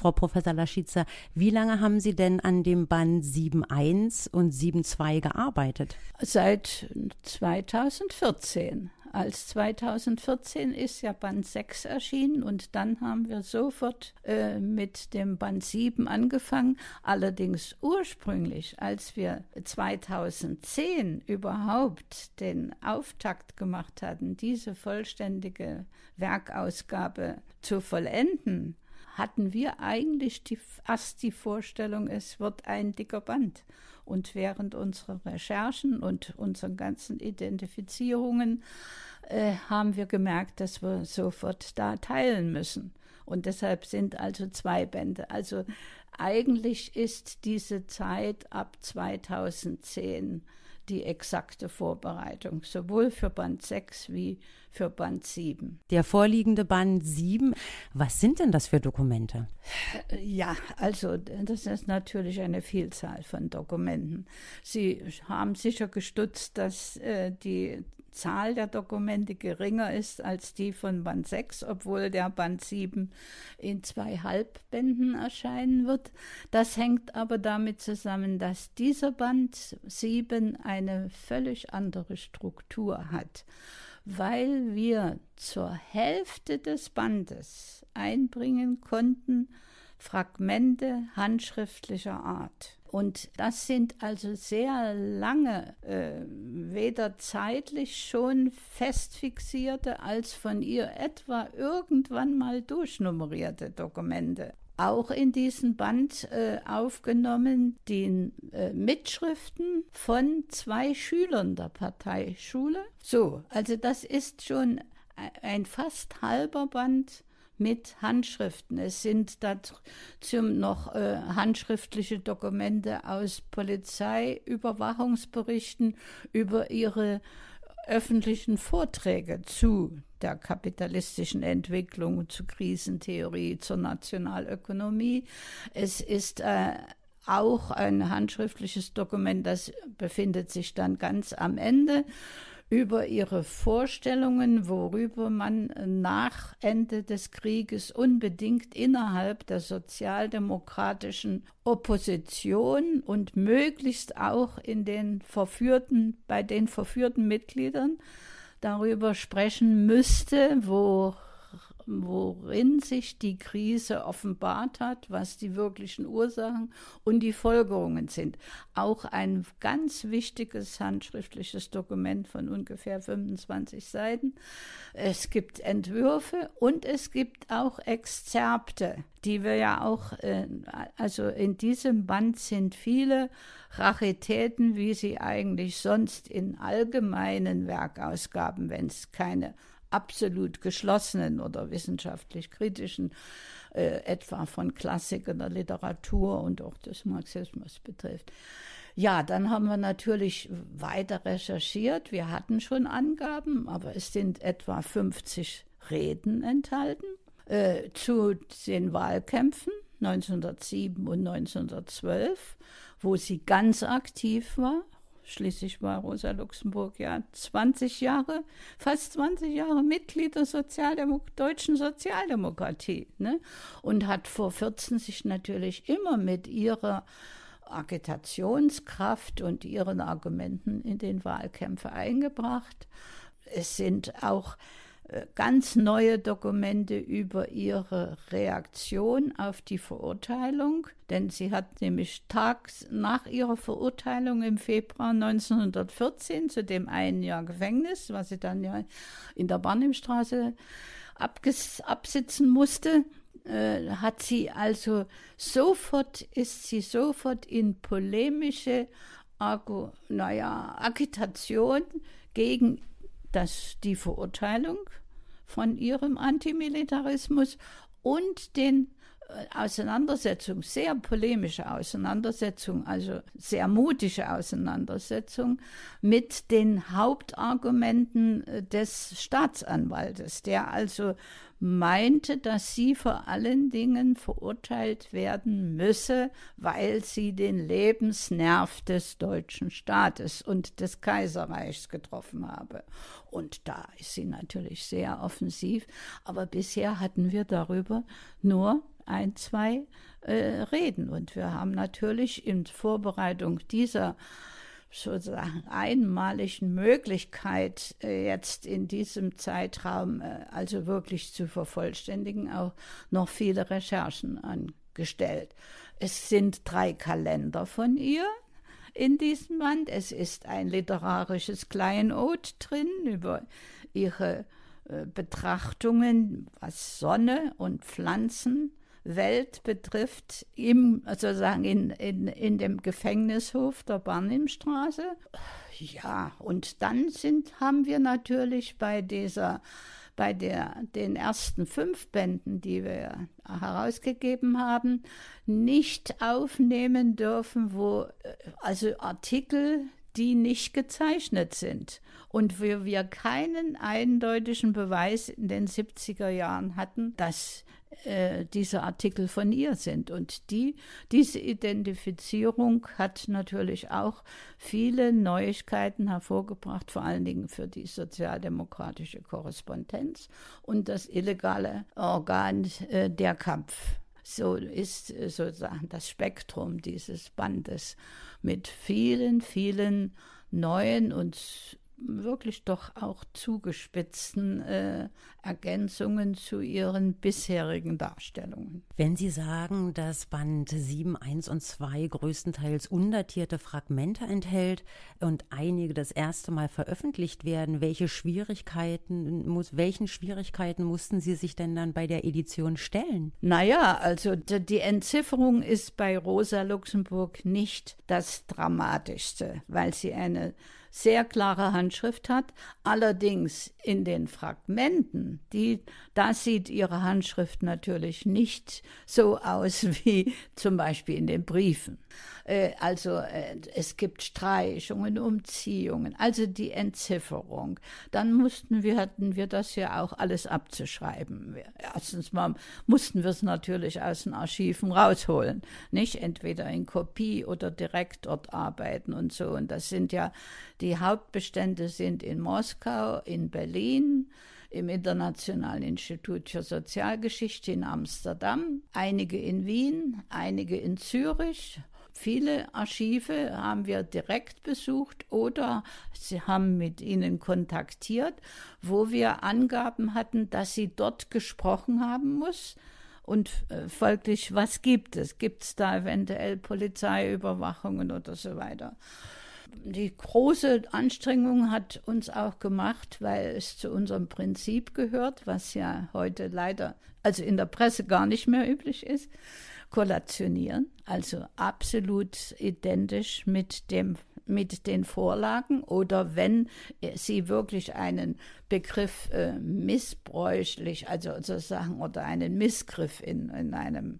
Frau Professor Laschitzer, wie lange haben Sie denn an dem Band 7.1 und 7.2 gearbeitet? Seit 2014 als 2014 ist ja Band 6 erschienen und dann haben wir sofort äh, mit dem Band 7 angefangen. Allerdings ursprünglich, als wir 2010 überhaupt den Auftakt gemacht hatten, diese vollständige Werkausgabe zu vollenden, hatten wir eigentlich die, erst die Vorstellung, es wird ein dicker Band. Und während unserer Recherchen und unseren ganzen Identifizierungen äh, haben wir gemerkt, dass wir sofort da teilen müssen. Und deshalb sind also zwei Bände. Also eigentlich ist diese Zeit ab 2010 die exakte Vorbereitung, sowohl für Band 6 wie für Band 7. Der vorliegende Band 7, was sind denn das für Dokumente? Ja, also das ist natürlich eine Vielzahl von Dokumenten. Sie haben sicher gestutzt, dass äh, die Zahl der Dokumente geringer ist als die von Band 6, obwohl der Band 7 in zwei Halbbänden erscheinen wird. Das hängt aber damit zusammen, dass dieser Band 7 eine völlig andere Struktur hat, weil wir zur Hälfte des Bandes einbringen konnten Fragmente handschriftlicher Art. Und das sind also sehr lange, äh, weder zeitlich schon fest fixierte, als von ihr etwa irgendwann mal durchnummerierte Dokumente. Auch in diesem Band äh, aufgenommen die äh, Mitschriften von zwei Schülern der Parteischule. So, also das ist schon ein fast halber Band mit Handschriften. Es sind dazu noch äh, handschriftliche Dokumente aus Polizeiüberwachungsberichten über ihre öffentlichen Vorträge zu der kapitalistischen Entwicklung, zu Krisentheorie, zur Nationalökonomie. Es ist äh, auch ein handschriftliches Dokument, das befindet sich dann ganz am Ende über ihre Vorstellungen, worüber man nach Ende des Krieges unbedingt innerhalb der sozialdemokratischen Opposition und möglichst auch in den verführten, bei den verführten Mitgliedern darüber sprechen müsste, wo worin sich die Krise offenbart hat, was die wirklichen Ursachen und die Folgerungen sind. Auch ein ganz wichtiges handschriftliches Dokument von ungefähr 25 Seiten. Es gibt Entwürfe und es gibt auch Exzerpte, die wir ja auch, äh, also in diesem Band sind viele Raritäten, wie sie eigentlich sonst in allgemeinen Werkausgaben, wenn es keine absolut geschlossenen oder wissenschaftlich kritischen, äh, etwa von Klassikern der Literatur und auch des Marxismus betrifft. Ja, dann haben wir natürlich weiter recherchiert. Wir hatten schon Angaben, aber es sind etwa 50 Reden enthalten äh, zu den Wahlkämpfen 1907 und 1912, wo sie ganz aktiv war. Schließlich war Rosa Luxemburg ja 20 Jahre, fast 20 Jahre Mitglied der Sozialdemo deutschen Sozialdemokratie ne? und hat vor 14 sich natürlich immer mit ihrer Agitationskraft und ihren Argumenten in den Wahlkämpfe eingebracht. Es sind auch ganz neue Dokumente über ihre Reaktion auf die Verurteilung, denn sie hat nämlich tags nach ihrer Verurteilung im Februar 1914 zu dem einen Jahr Gefängnis, was sie dann ja in der Barnimstraße absitzen musste, äh, hat sie also sofort, ist sie sofort in polemische Argu, naja, Agitation gegen das, die Verurteilung von ihrem Antimilitarismus und den äh, Auseinandersetzung, sehr polemische Auseinandersetzung, also sehr mutige Auseinandersetzung mit den Hauptargumenten äh, des Staatsanwaltes, der also meinte, dass sie vor allen Dingen verurteilt werden müsse, weil sie den Lebensnerv des deutschen Staates und des Kaiserreichs getroffen habe. Und da ist sie natürlich sehr offensiv, aber bisher hatten wir darüber nur ein, zwei äh, reden. Und wir haben natürlich in Vorbereitung dieser sozusagen einmaligen Möglichkeit, äh, jetzt in diesem Zeitraum äh, also wirklich zu vervollständigen, auch noch viele Recherchen angestellt. Es sind drei Kalender von ihr in diesem Band. Es ist ein literarisches Kleinod drin über ihre äh, Betrachtungen, was Sonne und Pflanzen Welt betrifft, im, sozusagen in, in, in dem Gefängnishof der Barnimstraße. Ja, und dann sind, haben wir natürlich bei dieser bei der, den ersten fünf Bänden, die wir herausgegeben haben, nicht aufnehmen dürfen, wo also Artikel, die nicht gezeichnet sind und wo wir keinen eindeutigen Beweis in den 70er Jahren hatten, dass äh, diese Artikel von ihr sind. Und die, diese Identifizierung hat natürlich auch viele Neuigkeiten hervorgebracht, vor allen Dingen für die sozialdemokratische Korrespondenz und das illegale Organ äh, der Kampf. So ist äh, sozusagen das Spektrum dieses Bandes mit vielen, vielen neuen und wirklich doch auch zugespitzten äh, Ergänzungen zu ihren bisherigen Darstellungen. Wenn Sie sagen, dass Band 7, 1 und 2 größtenteils undatierte Fragmente enthält und einige das erste Mal veröffentlicht werden, welche Schwierigkeiten muss, welchen Schwierigkeiten mussten Sie sich denn dann bei der Edition stellen? Naja, also die Entzifferung ist bei Rosa Luxemburg nicht das Dramatischste, weil sie eine sehr klare Handschrift hat. Allerdings in den Fragmenten, die, da sieht ihre Handschrift natürlich nicht so aus wie zum Beispiel in den Briefen. Äh, also äh, es gibt Streichungen, Umziehungen, also die Entzifferung. Dann mussten wir, hatten wir das ja auch alles abzuschreiben. Erstens mal mussten wir es natürlich aus den Archiven rausholen, nicht entweder in Kopie oder direkt dort arbeiten und so. Und das sind ja, die Hauptbestände sind in Moskau, in Berlin, im Internationalen Institut für Sozialgeschichte in Amsterdam, einige in Wien, einige in Zürich Viele Archive haben wir direkt besucht oder sie haben mit ihnen kontaktiert, wo wir Angaben hatten, dass sie dort gesprochen haben muss. Und äh, folglich, was gibt es? Gibt es da eventuell Polizeiüberwachungen oder so weiter? Die große Anstrengung hat uns auch gemacht, weil es zu unserem Prinzip gehört, was ja heute leider, also in der Presse gar nicht mehr üblich ist, kollationieren, also absolut identisch mit dem mit den Vorlagen oder wenn sie wirklich einen Begriff äh, missbräuchlich, also sozusagen oder einen Missgriff in, in einem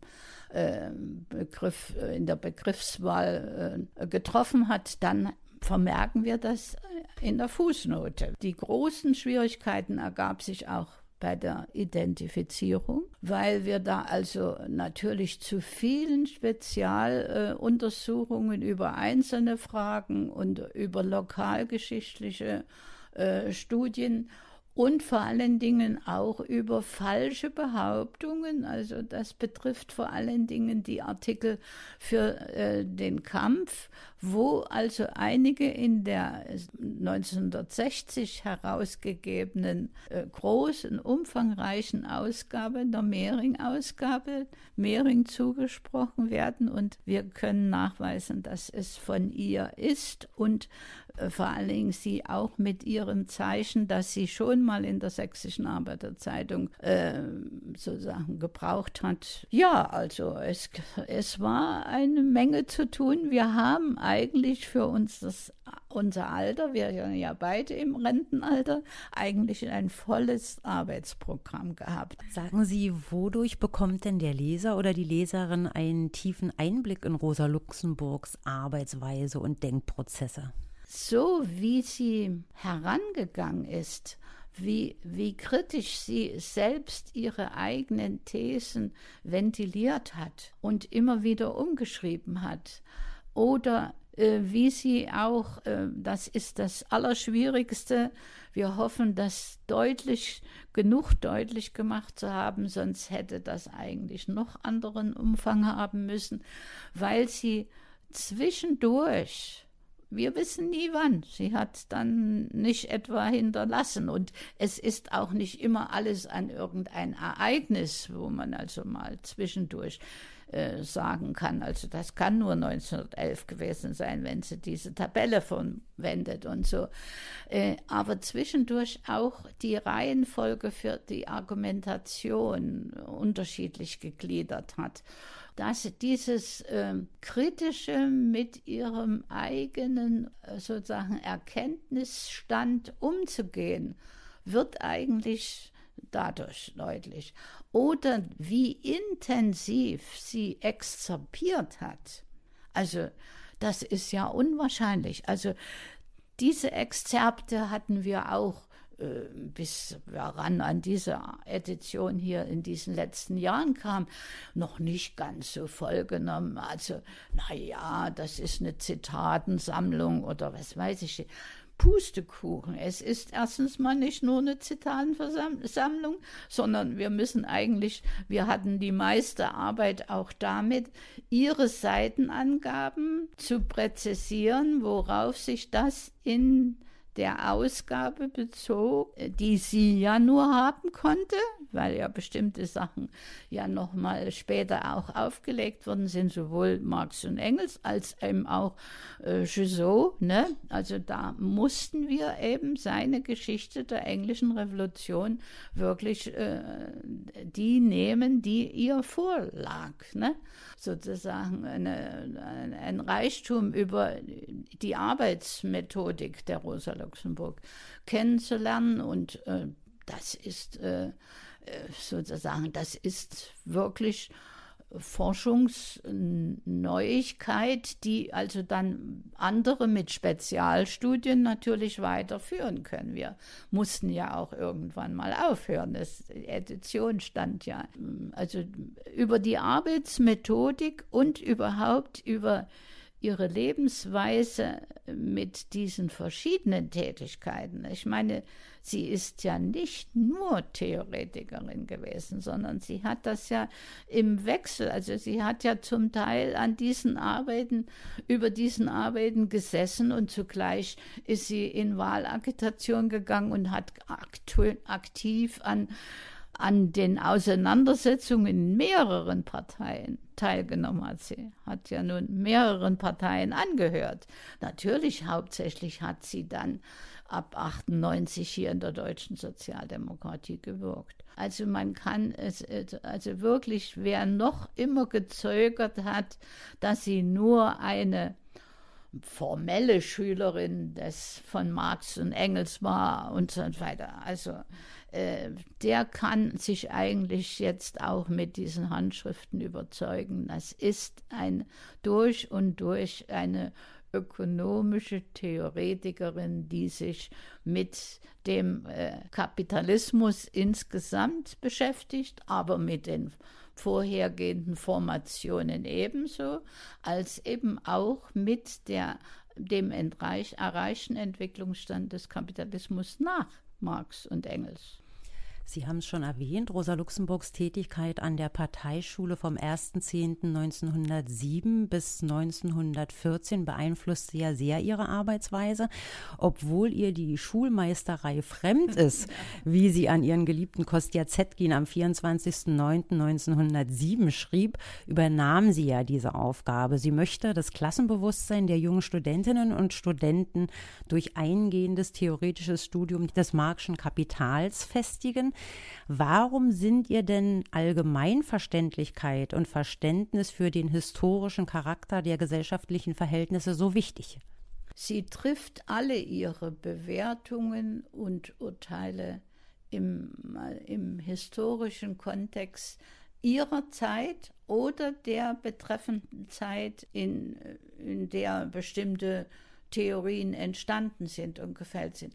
Begriff, äh, in der Begriffswahl äh, getroffen hat, dann vermerken wir das in der Fußnote. Die großen Schwierigkeiten ergab sich auch bei der Identifizierung, weil wir da also natürlich zu vielen Spezialuntersuchungen über einzelne Fragen und über lokalgeschichtliche äh, Studien und vor allen Dingen auch über falsche Behauptungen. Also das betrifft vor allen Dingen die Artikel für äh, den Kampf, wo also einige in der 1960 herausgegebenen äh, großen, umfangreichen Ausgabe, der Mehring-Ausgabe, Mehring zugesprochen werden. Und wir können nachweisen, dass es von ihr ist und äh, vor allen Dingen sie auch mit ihrem Zeichen, das sie schon mal in der Sächsischen Arbeiterzeitung äh, sozusagen gebraucht hat. Ja, also es, es war eine Menge zu tun. Wir haben eigentlich für uns das unser Alter, wir sind ja beide im Rentenalter, eigentlich ein volles Arbeitsprogramm gehabt. Sagen Sie, wodurch bekommt denn der Leser oder die Leserin einen tiefen Einblick in Rosa Luxemburgs Arbeitsweise und Denkprozesse? So wie sie herangegangen ist, wie, wie kritisch sie selbst ihre eigenen Thesen ventiliert hat und immer wieder umgeschrieben hat. Oder äh, wie sie auch, äh, das ist das Allerschwierigste, wir hoffen, das deutlich, genug deutlich gemacht zu haben, sonst hätte das eigentlich noch anderen Umfang haben müssen, weil sie zwischendurch wir wissen nie wann. Sie hat dann nicht etwa hinterlassen. Und es ist auch nicht immer alles an irgendein Ereignis, wo man also mal zwischendurch äh, sagen kann. Also das kann nur 1911 gewesen sein, wenn sie diese Tabelle verwendet und so. Äh, aber zwischendurch auch die Reihenfolge für die Argumentation unterschiedlich gegliedert hat dass dieses äh, Kritische mit ihrem eigenen äh, sozusagen Erkenntnisstand umzugehen, wird eigentlich dadurch deutlich. Oder wie intensiv sie exzerpiert hat. Also das ist ja unwahrscheinlich. Also diese Exzerpte hatten wir auch äh, bis wir ran an diese Edition hier in diesen letzten Jahren kam, noch nicht ganz so vollgenommen. Also, naja, das ist eine Zitatensammlung oder was weiß ich. Pustekuchen. Es ist erstens mal nicht nur eine Zitatensammlung, sondern wir müssen eigentlich, wir hatten die meiste Arbeit auch damit, ihre Seitenangaben zu präzisieren, worauf sich das in der Ausgabe bezog, die sie ja nur haben konnte, weil ja bestimmte Sachen ja nochmal später auch aufgelegt worden sind, sowohl Marx und Engels als eben auch äh, Guizot. Ne? Also da mussten wir eben seine Geschichte der englischen Revolution wirklich äh, die nehmen, die ihr vorlag. Ne? Sozusagen eine, ein Reichtum über die Arbeitsmethodik der Rosa Luxemburg kennenzulernen. Und äh, das ist äh, äh, sozusagen, das ist wirklich Forschungsneuigkeit, die also dann andere mit Spezialstudien natürlich weiterführen können. Wir mussten ja auch irgendwann mal aufhören. Das Edition stand ja. Also über die Arbeitsmethodik und überhaupt über ihre Lebensweise mit diesen verschiedenen Tätigkeiten. Ich meine, sie ist ja nicht nur Theoretikerin gewesen, sondern sie hat das ja im Wechsel, also sie hat ja zum Teil an diesen Arbeiten, über diesen Arbeiten gesessen und zugleich ist sie in Wahlagitation gegangen und hat aktiv an an den Auseinandersetzungen in mehreren Parteien teilgenommen hat. Sie hat ja nun mehreren Parteien angehört. Natürlich hauptsächlich hat sie dann ab 98 hier in der deutschen Sozialdemokratie gewirkt. Also man kann es, also wirklich, wer noch immer gezögert hat, dass sie nur eine formelle Schülerin des von Marx und Engels war und so weiter. Also äh, der kann sich eigentlich jetzt auch mit diesen Handschriften überzeugen. Das ist ein durch und durch eine ökonomische Theoretikerin, die sich mit dem äh, Kapitalismus insgesamt beschäftigt, aber mit den vorhergehenden Formationen ebenso, als eben auch mit der, dem erreichten Entwicklungsstand des Kapitalismus nach Marx und Engels. Sie haben es schon erwähnt, Rosa Luxemburgs Tätigkeit an der Parteischule vom 1.10.1907 bis 1914 beeinflusste ja sehr ihre Arbeitsweise, obwohl ihr die Schulmeisterei fremd ist, wie sie an ihren geliebten Kostja Zetkin am 24.09.1907 schrieb, übernahm sie ja diese Aufgabe. Sie möchte das Klassenbewusstsein der jungen Studentinnen und Studenten durch eingehendes theoretisches Studium des Marxischen Kapitals festigen. Warum sind ihr denn Allgemeinverständlichkeit und Verständnis für den historischen Charakter der gesellschaftlichen Verhältnisse so wichtig? Sie trifft alle ihre Bewertungen und Urteile im, im historischen Kontext ihrer Zeit oder der betreffenden Zeit, in, in der bestimmte Theorien entstanden sind und gefällt sind.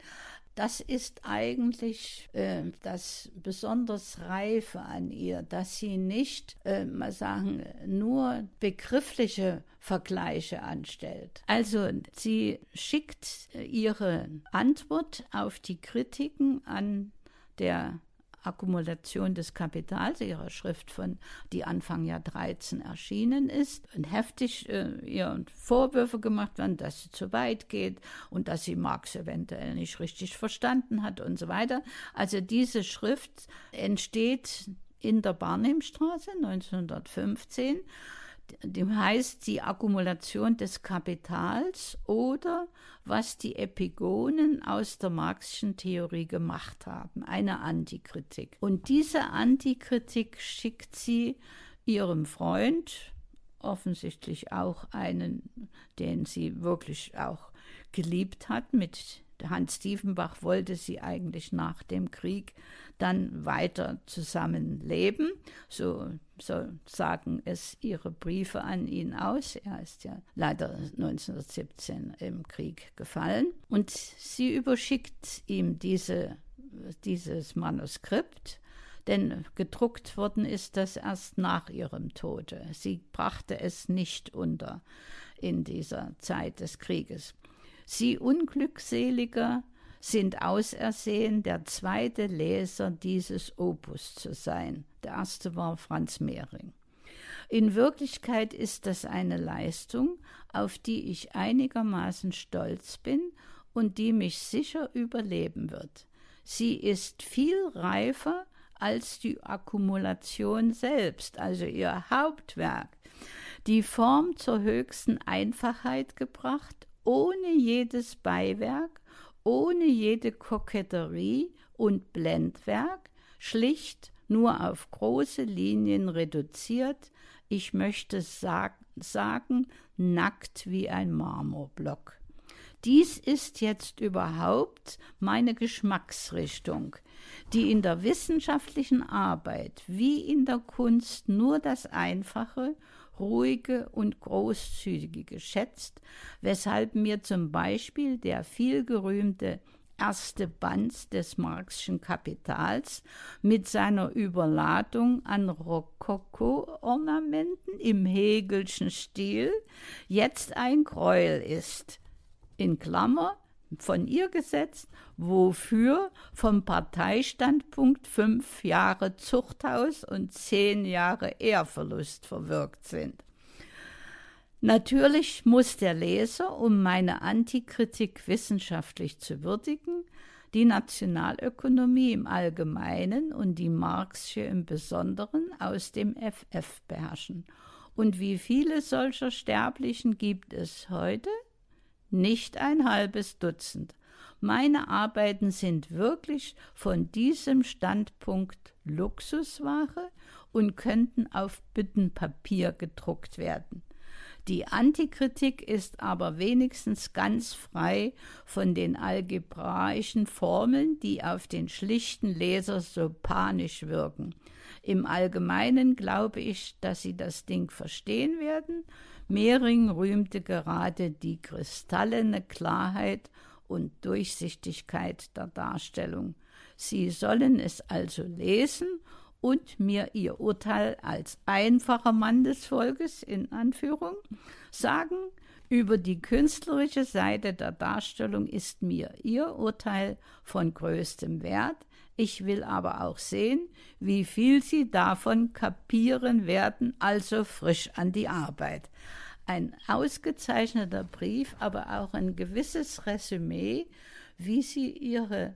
Das ist eigentlich äh, das besonders Reife an ihr, dass sie nicht, äh, mal sagen, nur begriffliche Vergleiche anstellt. Also sie schickt ihre Antwort auf die Kritiken an der Akkumulation des Kapitals, ihrer Schrift von, die Anfang Jahr 13 erschienen ist, und heftig äh, ihr Vorwürfe gemacht werden, dass sie zu weit geht und dass sie Marx eventuell nicht richtig verstanden hat und so weiter. Also diese Schrift entsteht in der Barnimstraße 1915 dem heißt die Akkumulation des Kapitals oder was die Epigonen aus der marxischen Theorie gemacht haben, eine Antikritik. Und diese Antikritik schickt sie ihrem Freund, offensichtlich auch einen, den sie wirklich auch geliebt hat, mit Hans Diefenbach wollte sie eigentlich nach dem Krieg dann weiter zusammenleben. So, so sagen es ihre Briefe an ihn aus. Er ist ja leider 1917 im Krieg gefallen. Und sie überschickt ihm diese, dieses Manuskript. Denn gedruckt worden ist das erst nach ihrem Tode. Sie brachte es nicht unter in dieser Zeit des Krieges. Sie Unglückseliger sind ausersehen, der zweite Leser dieses Opus zu sein. Der erste war Franz Mehring. In Wirklichkeit ist das eine Leistung, auf die ich einigermaßen stolz bin und die mich sicher überleben wird. Sie ist viel reifer als die Akkumulation selbst, also ihr Hauptwerk, die Form zur höchsten Einfachheit gebracht ohne jedes Beiwerk, ohne jede Koketterie und Blendwerk, schlicht nur auf große Linien reduziert, ich möchte sag sagen, nackt wie ein Marmorblock. Dies ist jetzt überhaupt meine Geschmacksrichtung, die in der wissenschaftlichen Arbeit wie in der Kunst nur das Einfache ruhige und großzügige schätzt, weshalb mir zum Beispiel der vielgerühmte erste Band des Marxischen Kapitals mit seiner Überladung an Rokoko-Ornamenten im Hegelschen Stil jetzt ein Gräuel ist. In Klammer von ihr gesetzt, wofür vom Parteistandpunkt fünf Jahre Zuchthaus und zehn Jahre Ehrverlust verwirkt sind. Natürlich muss der Leser, um meine Antikritik wissenschaftlich zu würdigen, die Nationalökonomie im Allgemeinen und die Marxische im Besonderen aus dem FF beherrschen. Und wie viele solcher Sterblichen gibt es heute? Nicht ein halbes Dutzend. Meine Arbeiten sind wirklich von diesem Standpunkt Luxusware und könnten auf Büttenpapier gedruckt werden. Die Antikritik ist aber wenigstens ganz frei von den algebraischen Formeln, die auf den schlichten Leser so panisch wirken. Im Allgemeinen glaube ich, dass Sie das Ding verstehen werden, Mehring rühmte gerade die kristallene Klarheit und Durchsichtigkeit der Darstellung. Sie sollen es also lesen und mir ihr Urteil als einfacher Mann des Volkes in Anführung sagen. Über die künstlerische Seite der Darstellung ist mir ihr Urteil von größtem Wert. Ich will aber auch sehen, wie viel Sie davon kapieren werden, also frisch an die Arbeit. Ein ausgezeichneter Brief, aber auch ein gewisses Resümee, wie Sie Ihre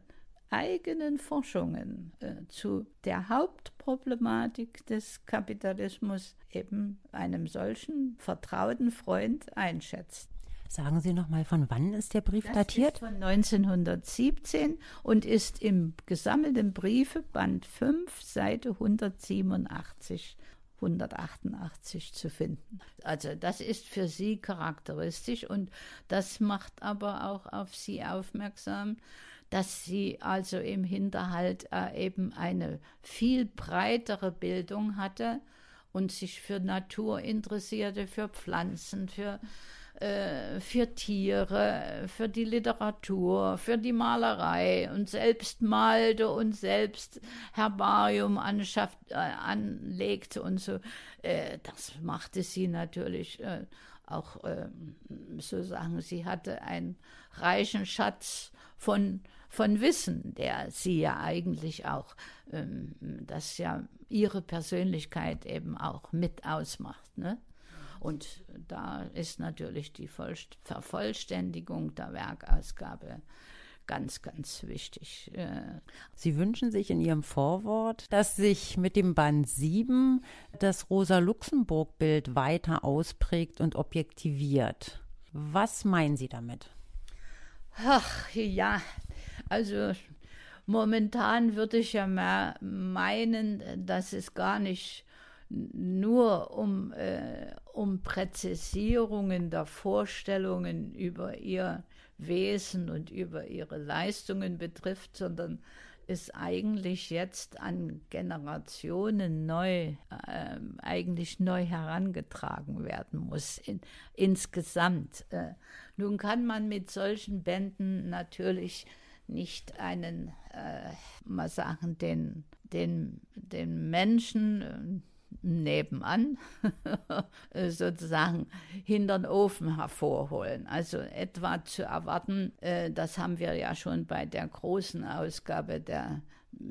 eigenen Forschungen äh, zu der Hauptproblematik des Kapitalismus eben einem solchen vertrauten Freund einschätzt. Sagen Sie noch mal, von wann ist der Brief das datiert? Ist von 1917 und ist im gesammelten Briefe Band 5, Seite 187 188 zu finden. Also das ist für sie charakteristisch und das macht aber auch auf sie aufmerksam, dass sie also im Hinterhalt äh, eben eine viel breitere Bildung hatte und sich für Natur interessierte, für Pflanzen, für äh, für Tiere, für die Literatur, für die Malerei und selbst malte und selbst Herbarium anschafft, äh, anlegte und so. Äh, das machte sie natürlich äh, auch äh, so sagen, sie hatte einen reichen Schatz von, von Wissen, der sie ja eigentlich auch, ähm, das ja ihre Persönlichkeit eben auch mit ausmacht. Ne? Und da ist natürlich die Vervollständigung der Werkausgabe ganz, ganz wichtig. Sie wünschen sich in Ihrem Vorwort, dass sich mit dem Band 7 das Rosa-Luxemburg-Bild weiter ausprägt und objektiviert. Was meinen Sie damit? Ach ja, also momentan würde ich ja mehr meinen, dass es gar nicht nur um, äh, um Präzisierungen der Vorstellungen über ihr Wesen und über ihre Leistungen betrifft, sondern es eigentlich jetzt an Generationen neu, äh, eigentlich neu herangetragen werden muss, in, insgesamt. Äh, nun kann man mit solchen Bänden natürlich nicht einen, äh, mal sagen, den, den, den Menschen, äh, nebenan sozusagen hinter den Ofen hervorholen. Also etwa zu erwarten, äh, das haben wir ja schon bei der großen Ausgabe der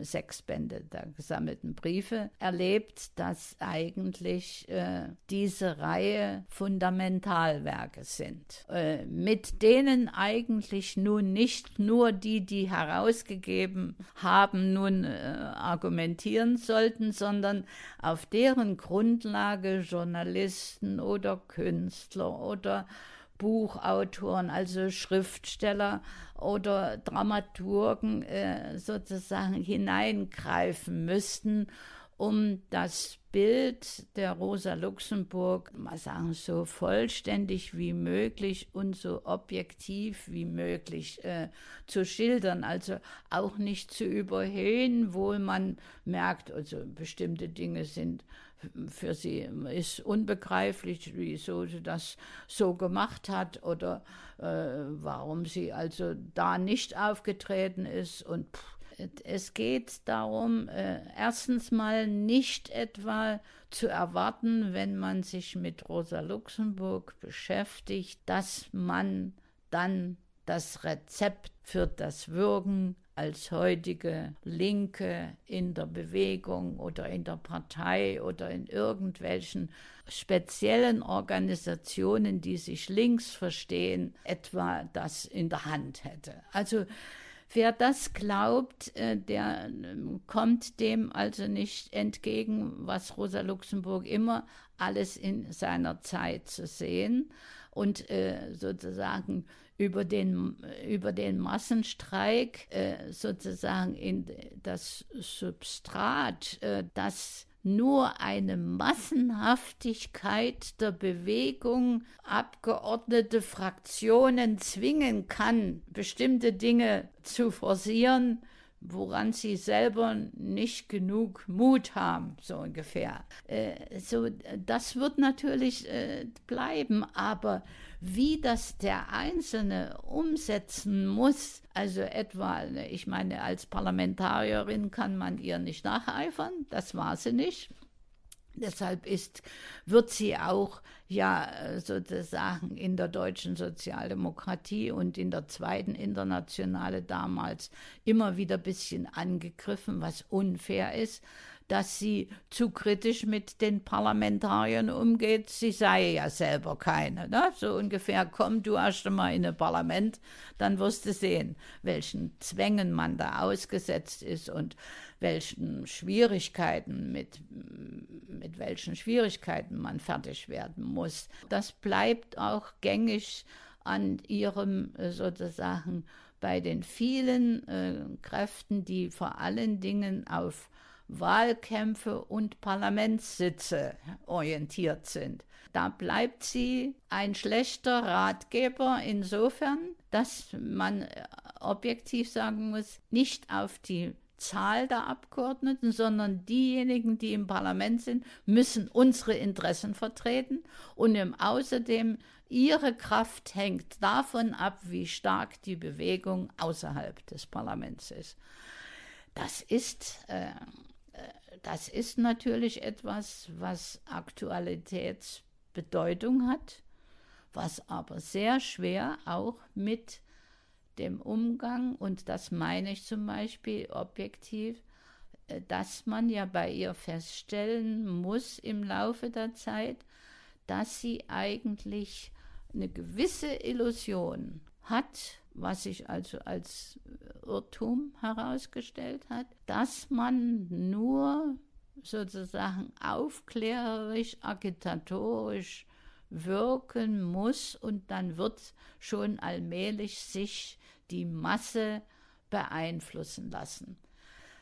sechs Bände der gesammelten Briefe erlebt, dass eigentlich äh, diese Reihe Fundamentalwerke sind, äh, mit denen eigentlich nun nicht nur die, die herausgegeben haben, nun äh, argumentieren sollten, sondern auf deren Grundlage Journalisten oder Künstler oder Buchautoren, also Schriftsteller oder Dramaturgen äh, sozusagen hineingreifen müssten, um das Bild der Rosa Luxemburg, mal sagen, so vollständig wie möglich und so objektiv wie möglich äh, zu schildern. Also auch nicht zu überhöhen, wo man merkt, also bestimmte Dinge sind für sie ist unbegreiflich, wieso sie das so gemacht hat oder äh, warum sie also da nicht aufgetreten ist. Und pff, es geht darum, äh, erstens mal nicht etwa zu erwarten, wenn man sich mit Rosa Luxemburg beschäftigt, dass man dann das Rezept für das Würgen als heutige Linke in der Bewegung oder in der Partei oder in irgendwelchen speziellen Organisationen, die sich links verstehen, etwa das in der Hand hätte. Also Wer das glaubt, äh, der ähm, kommt dem also nicht entgegen, was Rosa Luxemburg immer alles in seiner Zeit zu sehen und äh, sozusagen über den, über den Massenstreik äh, sozusagen in das Substrat, äh, das nur eine Massenhaftigkeit der Bewegung abgeordnete Fraktionen zwingen kann, bestimmte Dinge zu forcieren, woran sie selber nicht genug Mut haben, so ungefähr. Äh, so, das wird natürlich äh, bleiben, aber wie das der Einzelne umsetzen muss, also etwa, ich meine, als Parlamentarierin kann man ihr nicht nacheifern, das war sie nicht. Deshalb ist, wird sie auch ja sozusagen in der deutschen Sozialdemokratie und in der zweiten Internationale damals immer wieder ein bisschen angegriffen, was unfair ist, dass sie zu kritisch mit den Parlamentariern umgeht. Sie sei ja selber keine. Ne? So ungefähr, komm du erst einmal in ein Parlament, dann wirst du sehen, welchen Zwängen man da ausgesetzt ist und welchen Schwierigkeiten, mit, mit welchen Schwierigkeiten man fertig werden muss. Das bleibt auch gängig an ihrem äh, sozusagen bei den vielen äh, Kräften, die vor allen Dingen auf Wahlkämpfe und Parlamentssitze orientiert sind. Da bleibt sie ein schlechter Ratgeber insofern, dass man objektiv sagen muss, nicht auf die Zahl der Abgeordneten, sondern diejenigen, die im Parlament sind, müssen unsere Interessen vertreten und außerdem ihre Kraft hängt davon ab, wie stark die Bewegung außerhalb des Parlaments ist. Das ist, äh, äh das ist natürlich etwas, was Aktualitätsbedeutung hat, was aber sehr schwer auch mit dem Umgang, und das meine ich zum Beispiel objektiv, äh, dass man ja bei ihr feststellen muss im Laufe der Zeit, dass sie eigentlich eine gewisse Illusion hat, was sich also als Irrtum herausgestellt hat, dass man nur sozusagen aufklärerisch, agitatorisch wirken muss und dann wird schon allmählich sich die Masse beeinflussen lassen.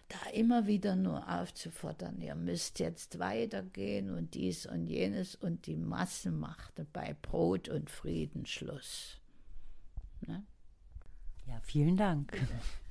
Da immer wieder nur aufzufordern, ihr müsst jetzt weitergehen und dies und jenes und die Masse machte bei Brot und Frieden Schluss. Ne? Ja, vielen Dank.